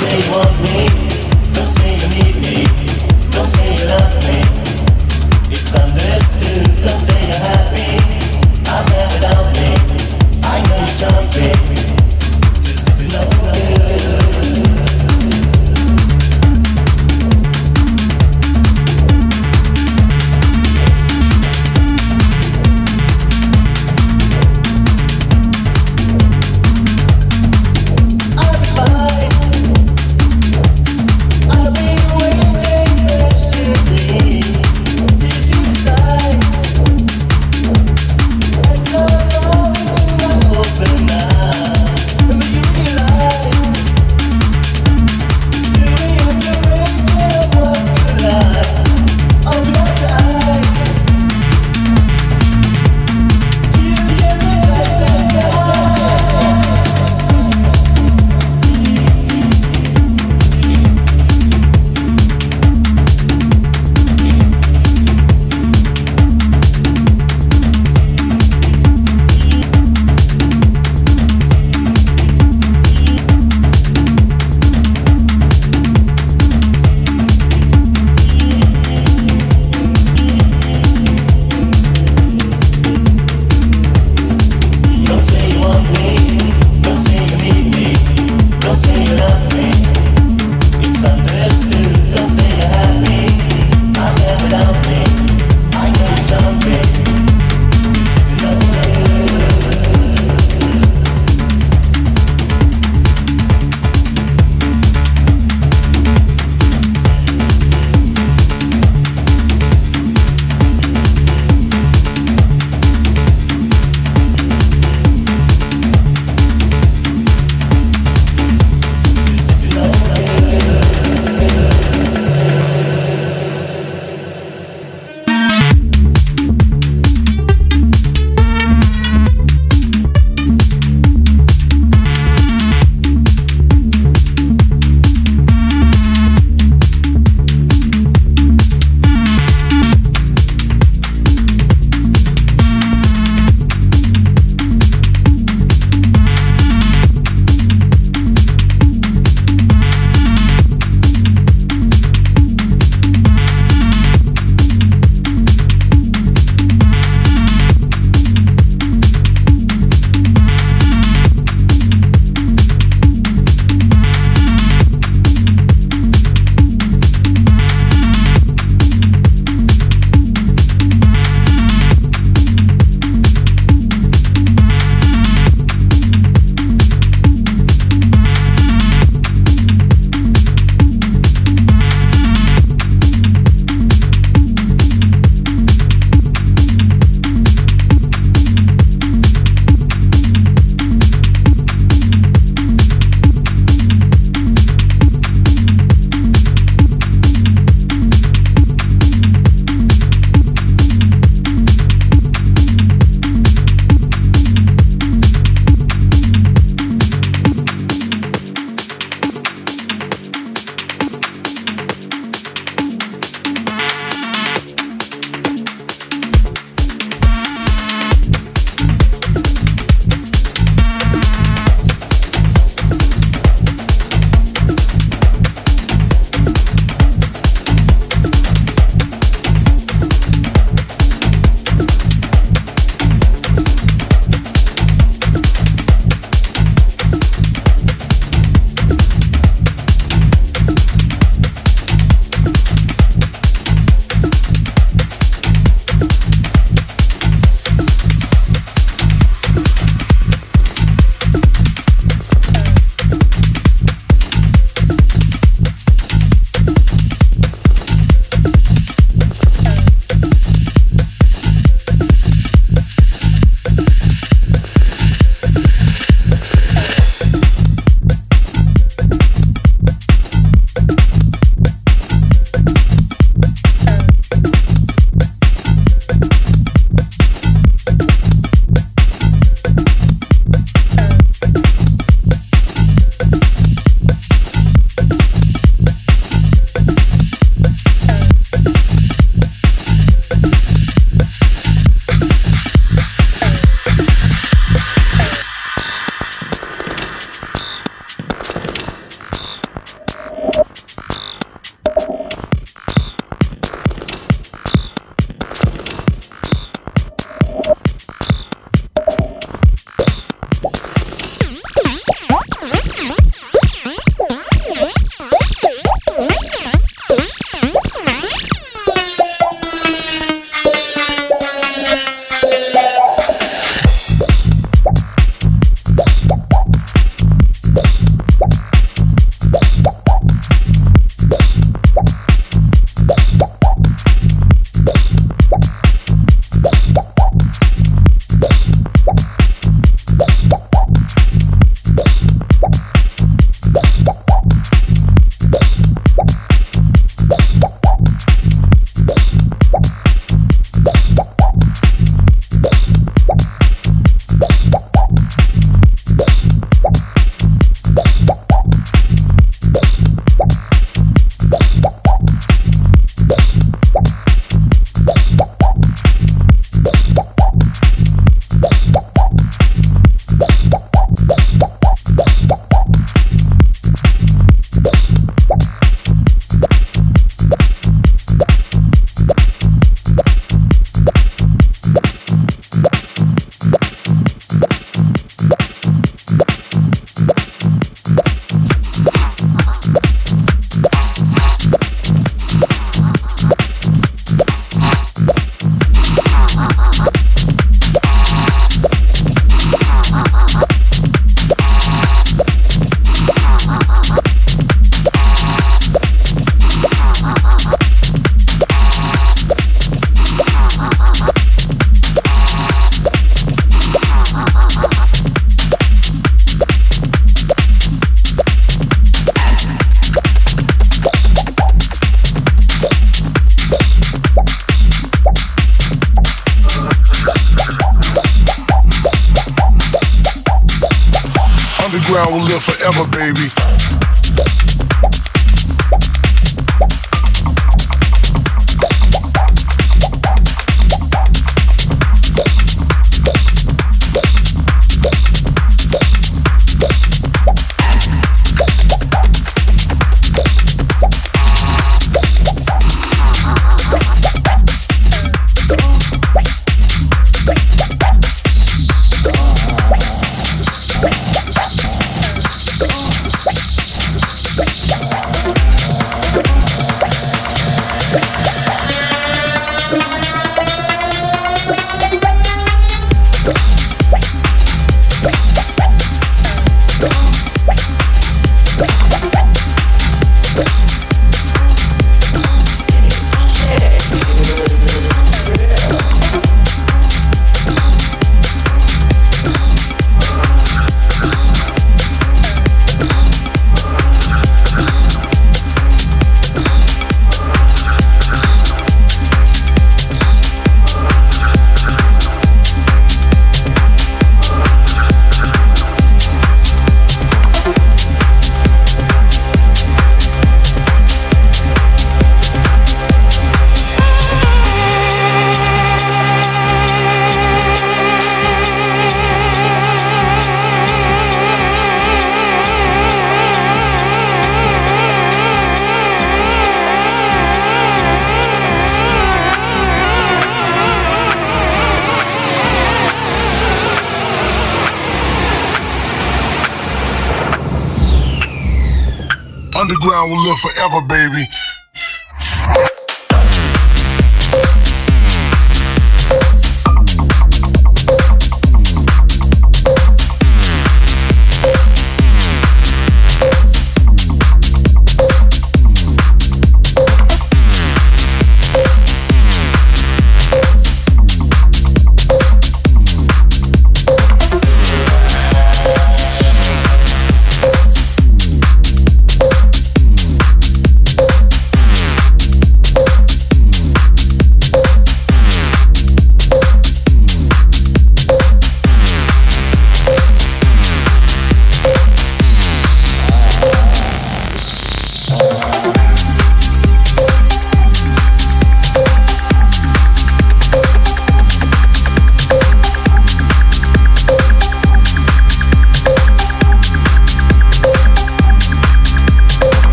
say you want me. Don't say you need me. Don't say you love me. It's understood. Don't say you're happy. i have never down me. I know you can't be.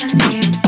happening.